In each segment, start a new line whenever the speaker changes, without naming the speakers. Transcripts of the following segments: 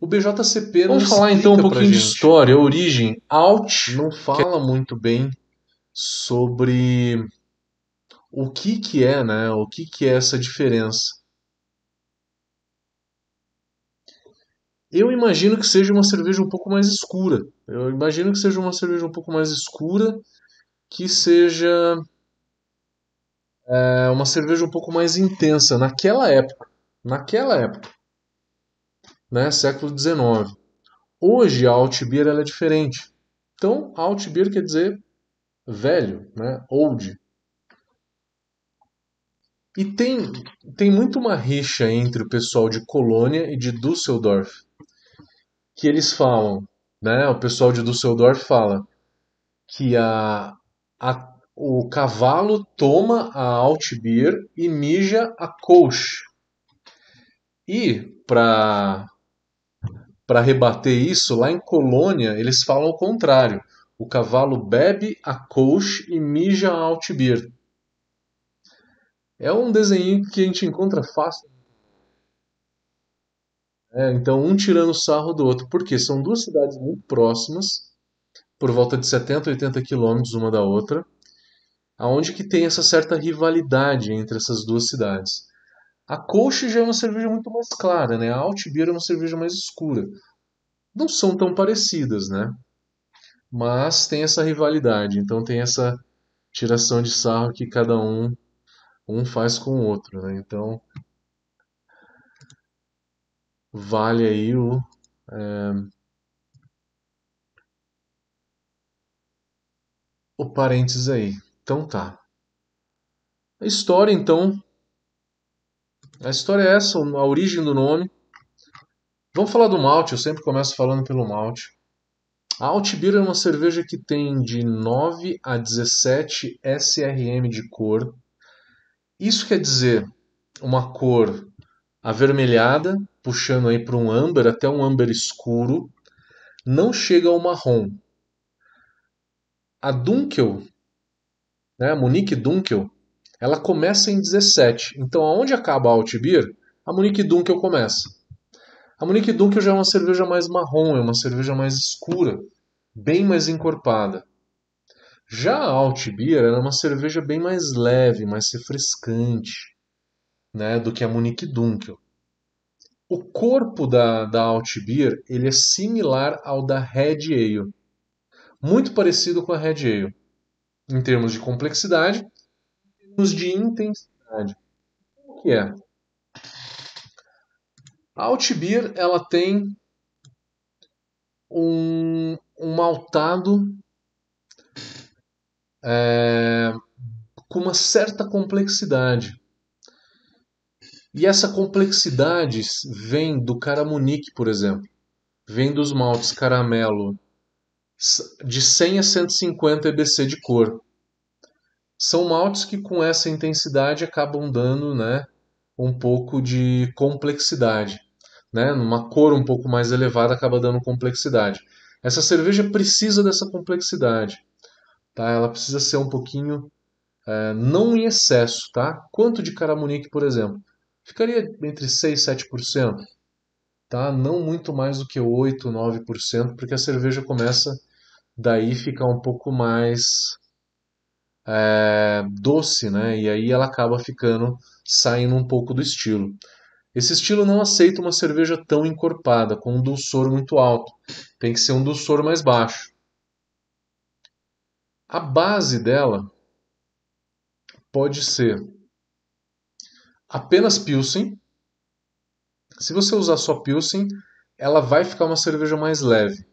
O BJCP não
Vamos falar então um pouquinho de história, origem. Alt
Não fala muito bem sobre o que que é, né? O que que é essa diferença. Eu imagino que seja uma cerveja um pouco mais escura. Eu imagino que seja uma cerveja um pouco mais escura, que seja é, uma cerveja um pouco mais intensa naquela época. Naquela época, né? Século XIX. Hoje a Alt Beer ela é diferente. Então, Alt Beer quer dizer velho, né? Old. E tem, tem muito uma rixa entre o pessoal de Colônia e de Düsseldorf, que eles falam, né? O pessoal de Düsseldorf fala que a, a, o cavalo toma a Altbier e mija a Kolsch. E para para rebater isso, lá em Colônia eles falam o contrário. O cavalo bebe a Kolsch e mija a Altbier. É um desenho que a gente encontra fácil. É, então, um tirando sarro do outro, porque são duas cidades muito próximas, por volta de 70, 80 quilômetros uma da outra, aonde que tem essa certa rivalidade entre essas duas cidades. A Kolsch já é uma cerveja muito mais clara, né? A Altbier é uma cerveja mais escura. Não são tão parecidas, né? Mas tem essa rivalidade, então tem essa tiração de sarro que cada um um faz com o outro, né? Então vale aí o é, o parênteses aí. Então tá. A história então, a história é essa, a origem do nome. Vamos falar do malte, eu sempre começo falando pelo malte. A Altbier é uma cerveja que tem de 9 a 17 SRM de cor. Isso quer dizer uma cor avermelhada, puxando aí para um âmbar até um âmbar escuro, não chega ao marrom. A Dunkel, né, a Monique Dunkel, ela começa em 17. Então, aonde acaba a Altbier, a Monique Dunkel começa. A Monique Dunkel já é uma cerveja mais marrom, é uma cerveja mais escura, bem mais encorpada. Já a Altbier era uma cerveja bem mais leve, mais refrescante, né, do que a Monique Dunkel. O corpo da, da Altbier ele é similar ao da Red Ale, muito parecido com a Red Ale, em termos de complexidade, termos de intensidade. O que é? A Altbier ela tem um, um maltado é, com uma certa complexidade. E essa complexidade vem do Caramunique, por exemplo. Vem dos maltes caramelo de 100 a 150 EBC de cor. São maltes que com essa intensidade acabam dando né, um pouco de complexidade. Né? Numa cor um pouco mais elevada acaba dando complexidade. Essa cerveja precisa dessa complexidade. Tá? Ela precisa ser um pouquinho, é, não em excesso. Tá? Quanto de Caramunique, por exemplo? Ficaria entre 6 e 7%. Tá? Não muito mais do que 8, 9%, porque a cerveja começa daí ficar um pouco mais é, doce, né? E aí ela acaba ficando saindo um pouco do estilo. Esse estilo não aceita uma cerveja tão encorpada, com um dulçor muito alto. Tem que ser um dulçor mais baixo. A base dela pode ser apenas Pilsen. Se você usar só Pilsen, ela vai ficar uma cerveja mais leve.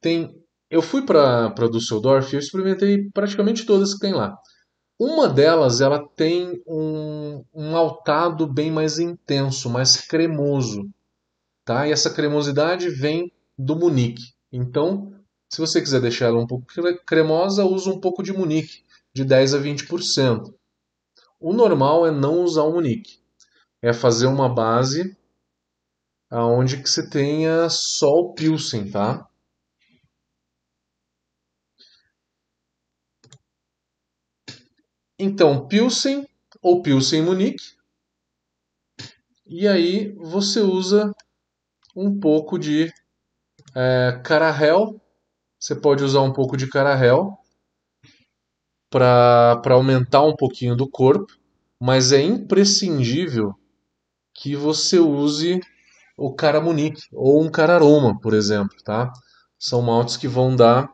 Tem, eu fui para Düsseldorf e eu experimentei praticamente todas que tem lá. Uma delas ela tem um, um maltado bem mais intenso, mais cremoso. Tá? E essa cremosidade vem do Munique. Então, se você quiser deixar ela um pouco cremosa, usa um pouco de Munique, de 10 a 20%. O normal é não usar o Munique. É fazer uma base aonde que você tenha só o Pilsen, tá? Então, Pilsen ou Pilsen Munique. E aí você usa um pouco de é, carahel. Você pode usar um pouco de carahel para aumentar um pouquinho do corpo, mas é imprescindível que você use o caramunique ou um cararoma, por exemplo, tá? São maltes que vão dar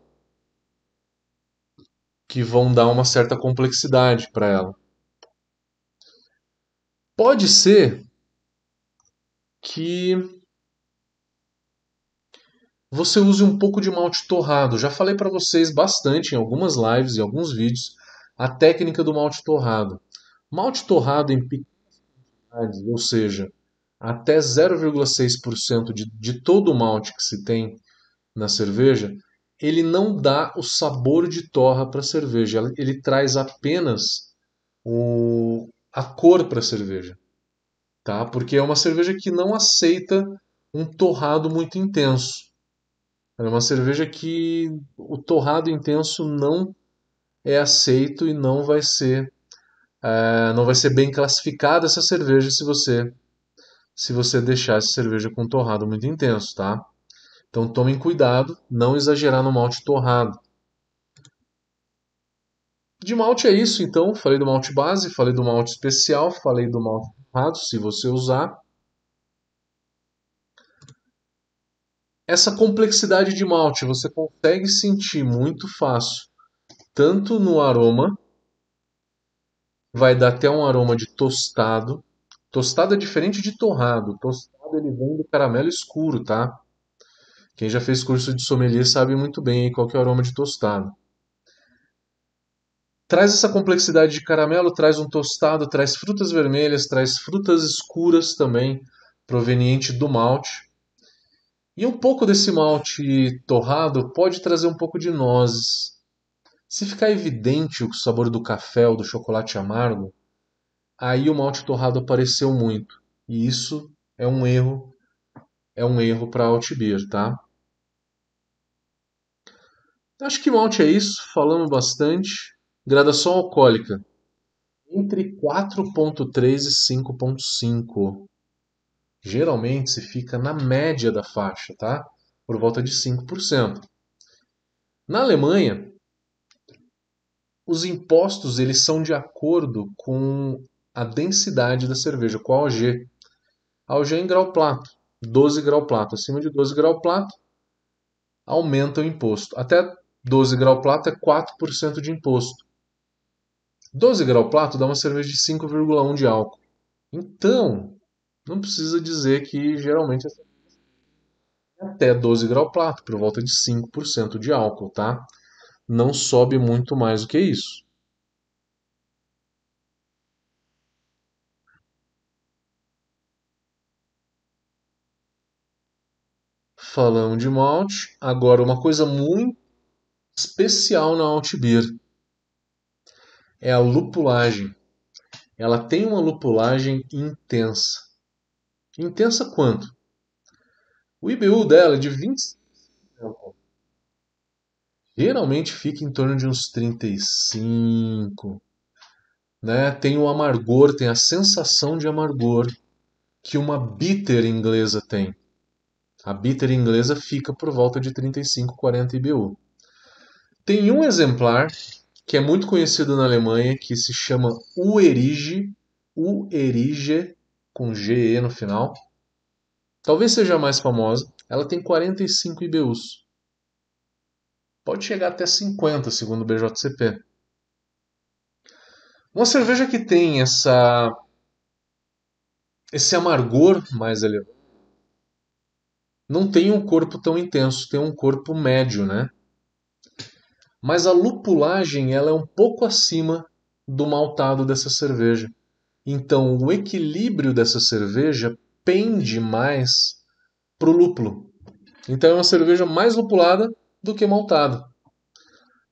que vão dar uma certa complexidade para ela. Pode ser que você use um pouco de malte torrado. Já falei para vocês bastante em algumas lives e alguns vídeos a técnica do malte torrado. Malte torrado em pequenas quantidades, ou seja, até 0,6% de, de todo o malte que se tem na cerveja, ele não dá o sabor de torra para a cerveja. Ele traz apenas o, a cor para a cerveja. Tá? Porque é uma cerveja que não aceita um torrado muito intenso. É uma cerveja que o torrado intenso não é aceito e não vai ser é, não vai ser bem classificada essa cerveja se você se você deixar essa cerveja com torrado muito intenso, tá? Então tomem cuidado, não exagerar no malte torrado. De malte é isso, então. Falei do malte base, falei do malte especial, falei do malte torrado, se você usar. Essa complexidade de malte você consegue sentir muito fácil, tanto no aroma, vai dar até um aroma de tostado, Tostado é diferente de torrado. Tostado ele vem do caramelo escuro, tá? Quem já fez curso de sommelier sabe muito bem qual é o aroma de tostado. Traz essa complexidade de caramelo, traz um tostado, traz frutas vermelhas, traz frutas escuras também, proveniente do malte. E um pouco desse malte torrado pode trazer um pouco de nozes. Se ficar evidente o sabor do café ou do chocolate amargo, aí o malte torrado apareceu muito. E isso é um erro, é um erro para Altbier, tá? Acho que malte é isso, falamos bastante. Gradação alcoólica entre 4.3 e 5.5. Geralmente se fica na média da faixa, tá? Por volta de 5%. Na Alemanha, os impostos eles são de acordo com a densidade da cerveja, com a OG. A OG é em grau plato, 12 grau plato. Acima de 12 grau plato, aumenta o imposto. Até 12 grau plato é 4% de imposto. 12 grau plato dá uma cerveja de 5,1 de álcool. Então, não precisa dizer que geralmente é até 12 grau plato, por volta de 5% de álcool, tá? Não sobe muito mais do que isso. Falamos de malte. Agora, uma coisa muito especial na Alt Beer é a lupulagem. Ela tem uma lupulagem intensa. Intensa quanto? O IBU dela é de 20. Geralmente fica em torno de uns 35. Né? Tem o amargor, tem a sensação de amargor que uma bitter inglesa tem. A bitter inglesa fica por volta de 35, 40 IBU. Tem um exemplar que é muito conhecido na Alemanha que se chama Uerige, Uerige com GE no final. Talvez seja a mais famosa. Ela tem 45 IBUs. Pode chegar até 50, segundo o BJCP. Uma cerveja que tem essa esse amargor mais elevado não tem um corpo tão intenso, tem um corpo médio, né? Mas a lupulagem ela é um pouco acima do maltado dessa cerveja. Então o equilíbrio dessa cerveja pende mais para o lúpulo. Então é uma cerveja mais lupulada do que maltada.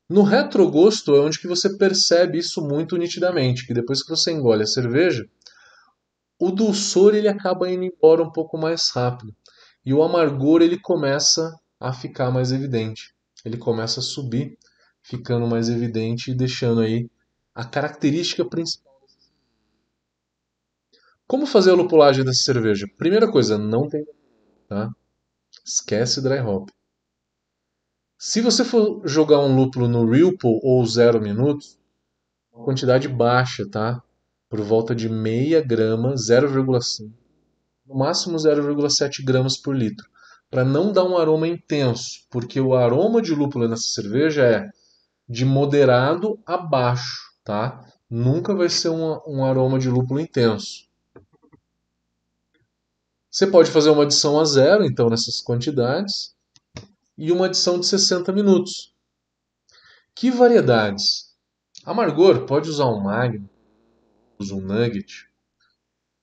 No retrogosto é onde que você percebe isso muito nitidamente, que depois que você engole a cerveja, o dulçor ele acaba indo embora um pouco mais rápido e o amargor ele começa a ficar mais evidente. Ele começa a subir, ficando mais evidente e deixando aí a característica principal. Como fazer a lupulagem dessa cerveja? Primeira coisa, não tem, tá? Esquece dry hop. Se você for jogar um lúpulo no Ripple ou zero minutos, quantidade baixa, tá? Por volta de meia grama, 0,5, no máximo 0,7 gramas por litro, para não dar um aroma intenso, porque o aroma de lúpulo nessa cerveja é de moderado a baixo, tá? Nunca vai ser um, um aroma de lúpulo intenso. Você pode fazer uma adição a zero, então, nessas quantidades, e uma adição de 60 minutos. Que variedades? Amargor, pode usar um Magnum, usa um Nugget.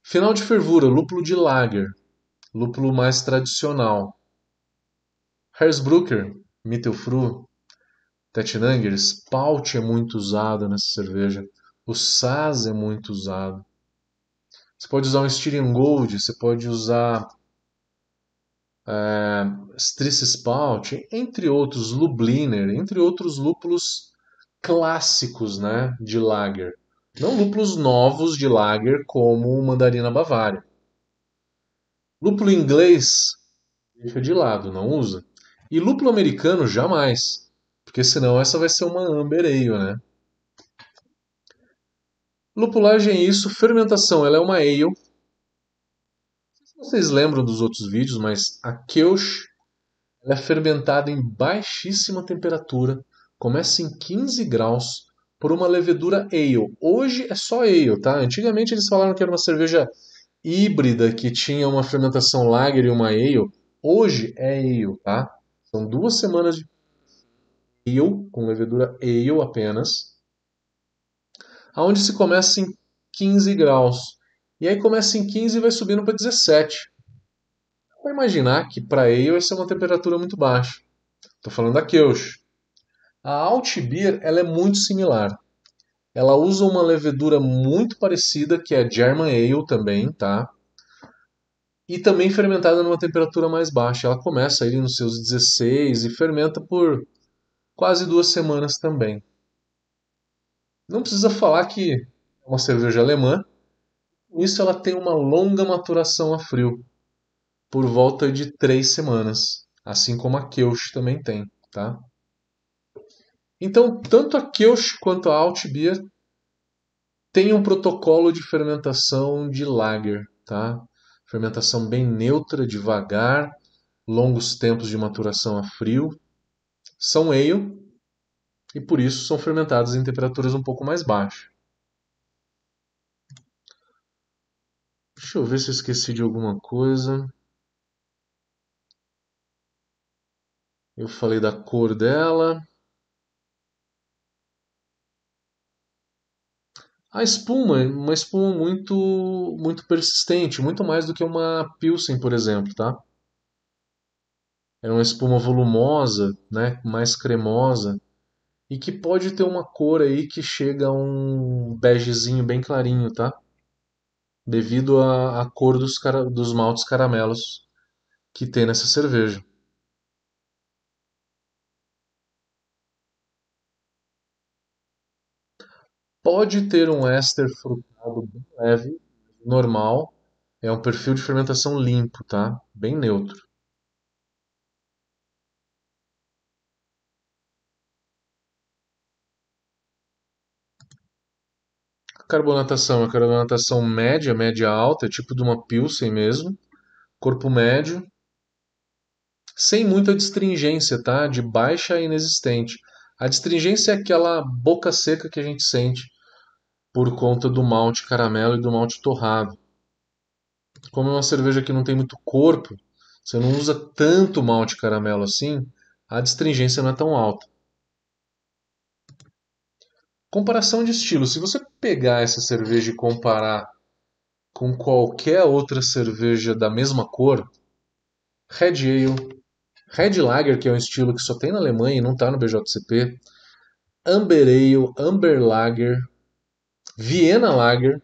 Final de fervura, lúpulo de Lager, lúpulo mais tradicional. Hersbrucker, Mittelfru, Tettnanger, Spalt é muito usado nessa cerveja. O Saz é muito usado. Você pode usar um Styrian Gold, você pode usar é, Spout, entre outros, Lubliner, entre outros lúpulos clássicos né, de lager. Não lúpulos novos de lager como o Mandarina Bavária. Lúpulo inglês, deixa de lado, não usa. E lúpulo americano, jamais. Porque senão essa vai ser uma Amber Ale, né? Lupulagem é isso, fermentação, ela é uma ale. Não sei se vocês lembram dos outros vídeos, mas a Kölsch é fermentada em baixíssima temperatura, começa em 15 graus por uma levedura ale. Hoje é só ale, tá? Antigamente eles falaram que era uma cerveja híbrida que tinha uma fermentação lager e uma ale. Hoje é ale, tá? São duas semanas de ale com levedura ale apenas aonde se começa em 15 graus. E aí começa em 15 e vai subindo para 17. Vou imaginar que para ale essa é uma temperatura muito baixa. Estou falando da Kölsch. A Altbier ela é muito similar. Ela usa uma levedura muito parecida, que é German Ale também, tá? E também fermentada numa temperatura mais baixa. Ela começa aí nos seus 16 e fermenta por quase duas semanas também. Não precisa falar que é uma cerveja alemã. Com isso, ela tem uma longa maturação a frio, por volta de três semanas, assim como a Kölsch também tem, tá? Então, tanto a Kölsch quanto a Altbier têm um protocolo de fermentação de lager, tá? Fermentação bem neutra, devagar, longos tempos de maturação a frio. São ale, e por isso são fermentadas em temperaturas um pouco mais baixas. Deixa eu ver se eu esqueci de alguma coisa. Eu falei da cor dela. A espuma, uma espuma muito muito persistente, muito mais do que uma Pilsen, por exemplo, tá? É uma espuma volumosa, né, mais cremosa e que pode ter uma cor aí que chega a um begezinho bem clarinho, tá? Devido à, à cor dos, cara, dos maltes caramelos que tem nessa cerveja. Pode ter um éster frutado bem leve, normal. É um perfil de fermentação limpo, tá? Bem neutro. Carbonatação é carbonatação média, média alta, é tipo de uma Pilsen mesmo. Corpo médio. Sem muita distringência, tá? De baixa a inexistente. A distringência é aquela boca seca que a gente sente por conta do malte caramelo e do malte torrado. Como é uma cerveja que não tem muito corpo, você não usa tanto malte caramelo assim, a distringência não é tão alta. Comparação de estilo. Se você pegar essa cerveja e comparar com qualquer outra cerveja da mesma cor, Red Ale, Red Lager, que é um estilo que só tem na Alemanha e não está no BJCP, Amber Ale, Amber Lager, Vienna Lager,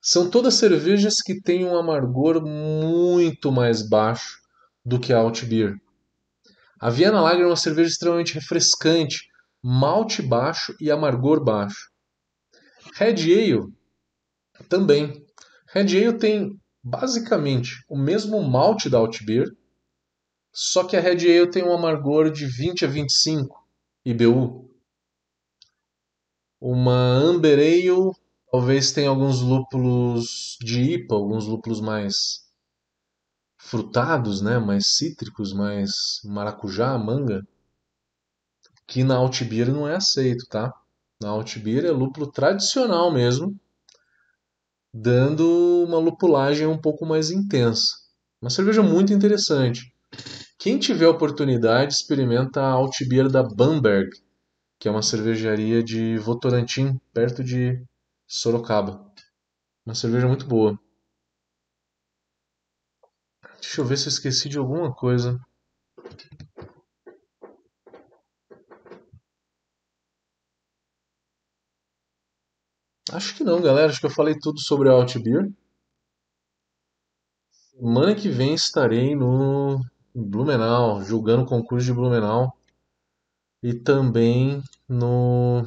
são todas cervejas que têm um amargor muito mais baixo do que a Altbier. A Vienna Lager é uma cerveja extremamente refrescante, malte baixo e amargor baixo. Red Ale também. Red Ale tem basicamente o mesmo malte da Altbier, Só que a Red Ale tem um amargor de 20 a 25 IBU. Uma Amber Ale talvez tenha alguns lúpulos de IPA, alguns lúpulos mais frutados, né, mais cítricos, mais maracujá, manga, que na Altbier não é aceito, tá? Na Altbier é lúpulo tradicional mesmo, dando uma lupulagem um pouco mais intensa. Uma cerveja muito interessante. Quem tiver oportunidade, experimenta a Altbier da Bamberg, que é uma cervejaria de Votorantim, perto de Sorocaba. Uma cerveja muito boa. Deixa eu ver se eu esqueci de alguma coisa. Acho que não, galera. Acho que eu falei tudo sobre a Altbier. Semana que vem estarei no Blumenau, julgando o concurso de Blumenau. E também no,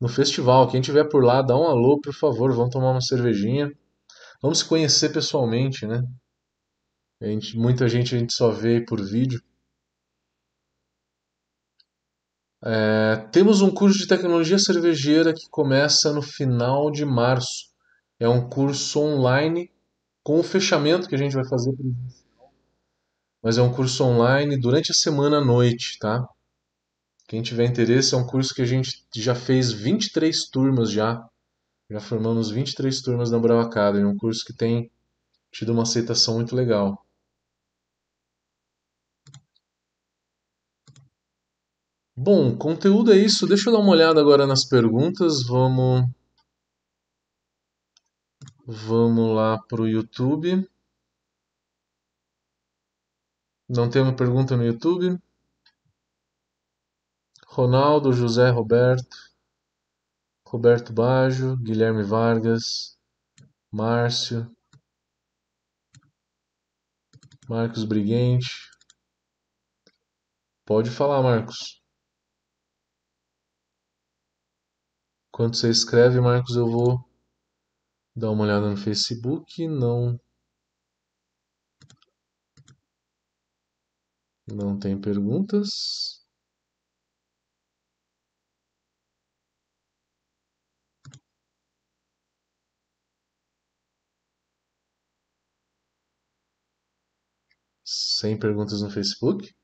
no festival. Quem tiver por lá, dá um alô, por favor. Vamos tomar uma cervejinha. Vamos se conhecer pessoalmente, né? Gente, muita gente a gente só vê por vídeo. É, temos um curso de tecnologia cervejeira que começa no final de março. É um curso online com o fechamento que a gente vai fazer mas é um curso online durante a semana à noite, tá? Quem tiver interesse, é um curso que a gente já fez 23 turmas já. Já formamos 23 turmas na Brava Academy, um curso que tem tido uma aceitação muito legal. Bom, conteúdo é isso. Deixa eu dar uma olhada agora nas perguntas. Vamos Vamos lá para o YouTube. Não temos pergunta no YouTube. Ronaldo, José Roberto, Roberto Baggio, Guilherme Vargas, Márcio, Marcos Briguente. Pode falar, Marcos. Quando você escreve, Marcos, eu vou dar uma olhada no Facebook. Não. Não tem perguntas. Sem perguntas no Facebook?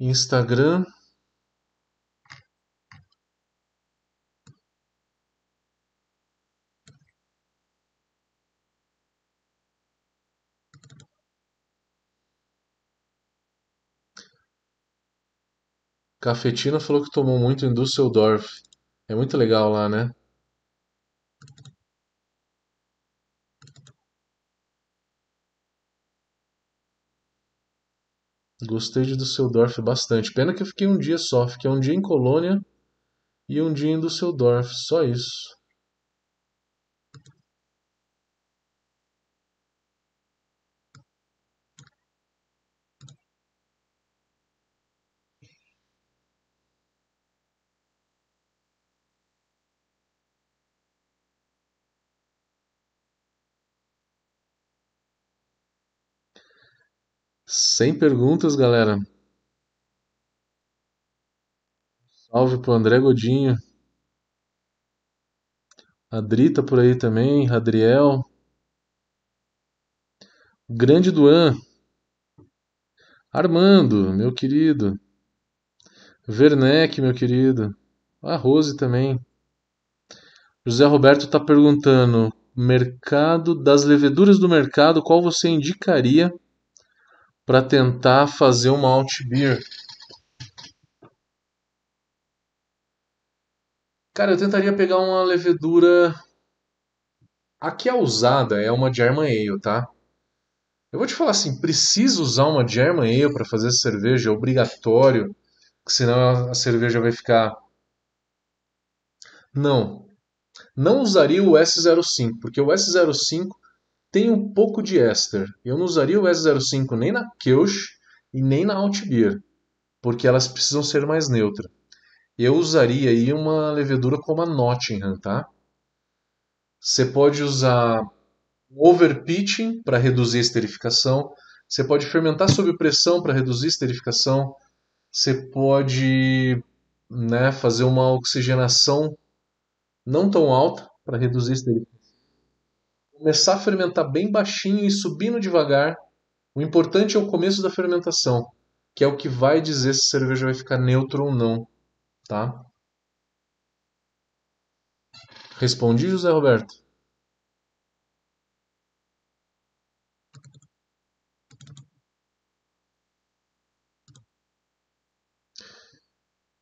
Instagram. Cafetina falou que tomou muito em Düsseldorf. É muito legal lá, né? Gostei de Düsseldorf bastante. Pena que eu fiquei um dia só. Fiquei um dia em Colônia e um dia em Düsseldorf. Só isso. Sem perguntas, galera. Salve pro André Godinho. Adrita por aí também, Adriel. Grande Duan. Armando, meu querido. Werneck, meu querido. A Rose também. José Roberto está perguntando: mercado das leveduras do mercado, qual você indicaria para tentar fazer uma alt beer. Cara, eu tentaria pegar uma levedura. A que é usada é uma German Ale, tá? Eu vou te falar assim, precisa usar uma German Ale para fazer cerveja, é obrigatório, senão a cerveja vai ficar. Não. Não usaria o S05, porque o S05 tem um pouco de éster. Eu não usaria o S05 nem na Kölsch e nem na Altbier, porque elas precisam ser mais neutras. Eu usaria aí uma levedura como a Nottingham, tá? Você pode usar overpitching para reduzir a esterificação. Você pode fermentar sob pressão para reduzir a esterificação. Você pode né, fazer uma oxigenação não tão alta para reduzir a esterificação. Começar a fermentar bem baixinho e subindo devagar. O importante é o começo da fermentação, que é o que vai dizer se a cerveja vai ficar neutra ou não, tá? Respondi, José Roberto?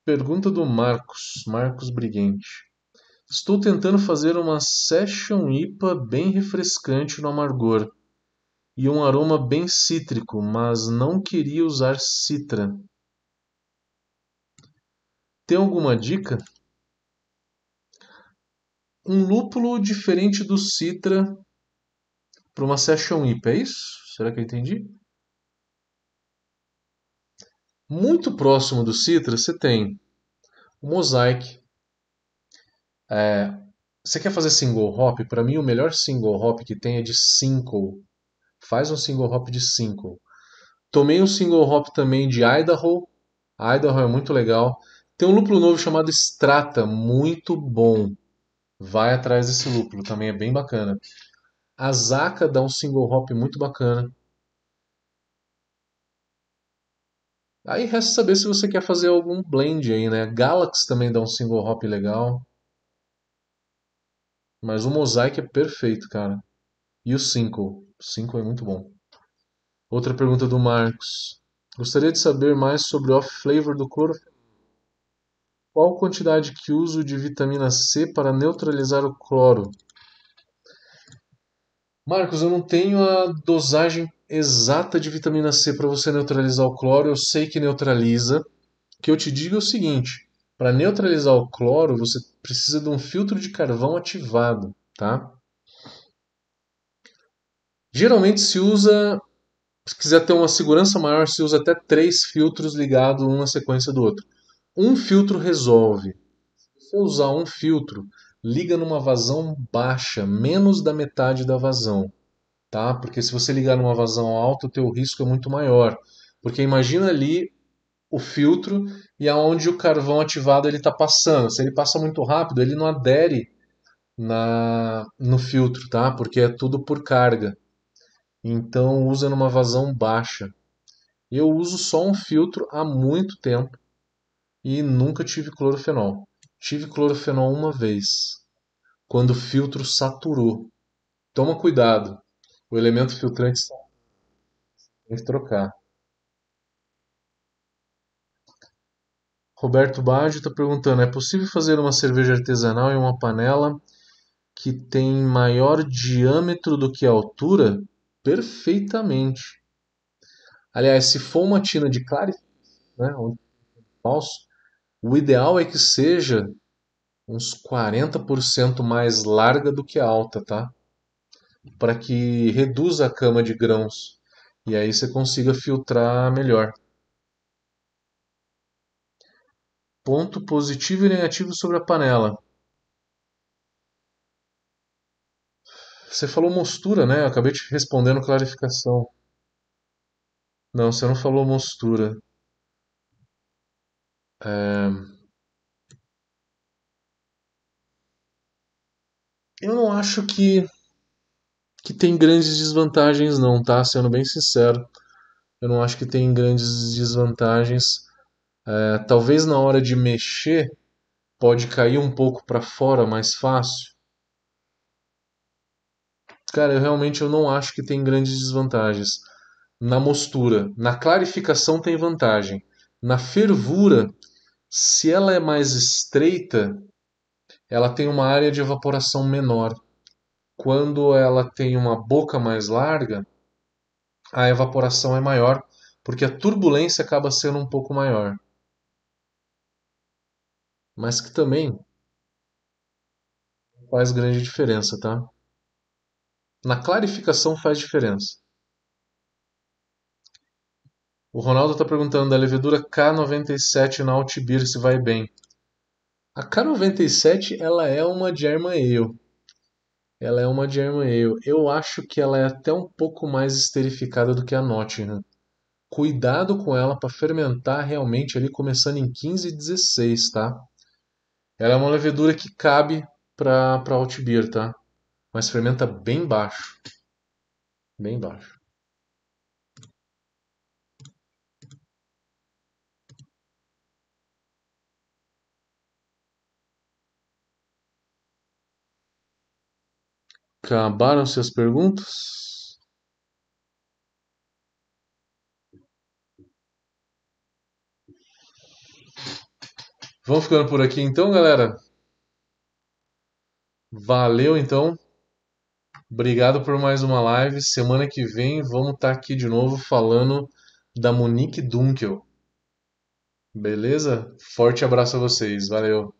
Pergunta do Marcos, Marcos Briguente. Estou tentando fazer uma Session IPA bem refrescante no amargor e um aroma bem cítrico, mas não queria usar citra. Tem alguma dica? um lúpulo diferente do Citra para uma Session IPA, é isso? Será que eu entendi? Muito próximo do Citra, você tem o Mosaic. É, você quer fazer single hop? Para mim, o melhor single hop que tem é de Cinco. Faz um single hop de Cinco. Tomei um single hop também de Idaho. Idaho é muito legal. Tem um lúpulo novo chamado Strata, muito bom vai atrás desse lúpulo, também é bem bacana. A Zaka dá um single hop muito bacana. Aí resta saber se você quer fazer algum blend aí, né? Galaxy também dá um single hop legal. Mas o Mosaic é perfeito, cara. E o 5? O 5 é muito bom. Outra pergunta do Marcos. Gostaria de saber mais sobre o off-flavor do clorofenol. Qual quantidade que uso de vitamina C para neutralizar o cloro? Marcos, eu não tenho a dosagem exata de vitamina C para você neutralizar o cloro. Eu sei que neutraliza. O que eu te digo é o seguinte: para neutralizar o cloro, você precisa de um filtro de carvão ativado, tá? Geralmente se usa, se quiser ter uma segurança maior, se usa até três filtros ligados um na sequência do outro. Um filtro resolve. Se você usar um filtro, liga numa vazão baixa, menos da metade da vazão, tá? Porque se você ligar numa vazão alta, o teu risco é muito maior. Porque imagina ali o filtro e aonde o carvão ativado ele está passando. Se ele passa muito rápido, ele não adere na no filtro, tá? Porque é tudo por carga. Então usa numa vazão baixa. Eu uso só um filtro há muito tempo e nunca tive clorofenol. Tive clorofenol uma vez, quando o filtro saturou. Toma cuidado, o elemento filtrante tem que trocar. Roberto Baggio está perguntando: é possível fazer uma cerveja artesanal em uma panela que tem maior diâmetro do que a altura? Perfeitamente. Aliás, se for uma tina de clarificação, né, falso, o ideal é que seja uns 40% mais larga do que alta, tá? Para que reduza a cama de grãos e aí você consiga filtrar melhor. Ponto positivo e negativo sobre a panela. Você falou mostura, né? Eu acabei te respondendo clarificação. Não, você não falou mostura. É... Eu não acho que que tem grandes desvantagens não, tá? Sendo bem sincero, eu não acho que tem grandes desvantagens. É, talvez na hora de mexer pode cair um pouco para fora mais fácil. Cara, eu realmente eu não acho que tem grandes desvantagens. Na mostura, na clarificação tem vantagem. Na fervura, se ela é mais estreita, ela tem uma área de evaporação menor. Quando ela tem uma boca mais larga, a evaporação é maior, porque a turbulência acaba sendo um pouco maior. Mas que também faz grande diferença, tá? Na clarificação faz diferença. O Ronaldo está perguntando da levedura K97 na Altibir se vai bem. A K97 ela é uma German Ale. Ela é uma German Ale. Eu acho que ela é até um pouco mais esterificada do que a Nottingham. Cuidado com ela para fermentar realmente ali começando em 15 e 16, tá? Ela é uma levedura que cabe para para Altbier, tá? Mas fermenta bem baixo. Bem baixo. Acabaram-se as perguntas? Vamos ficando por aqui então, galera. Valeu então. Obrigado por mais uma live. Semana que vem vamos estar aqui de novo falando da Monique Dunkel. Beleza? Forte abraço a vocês. Valeu.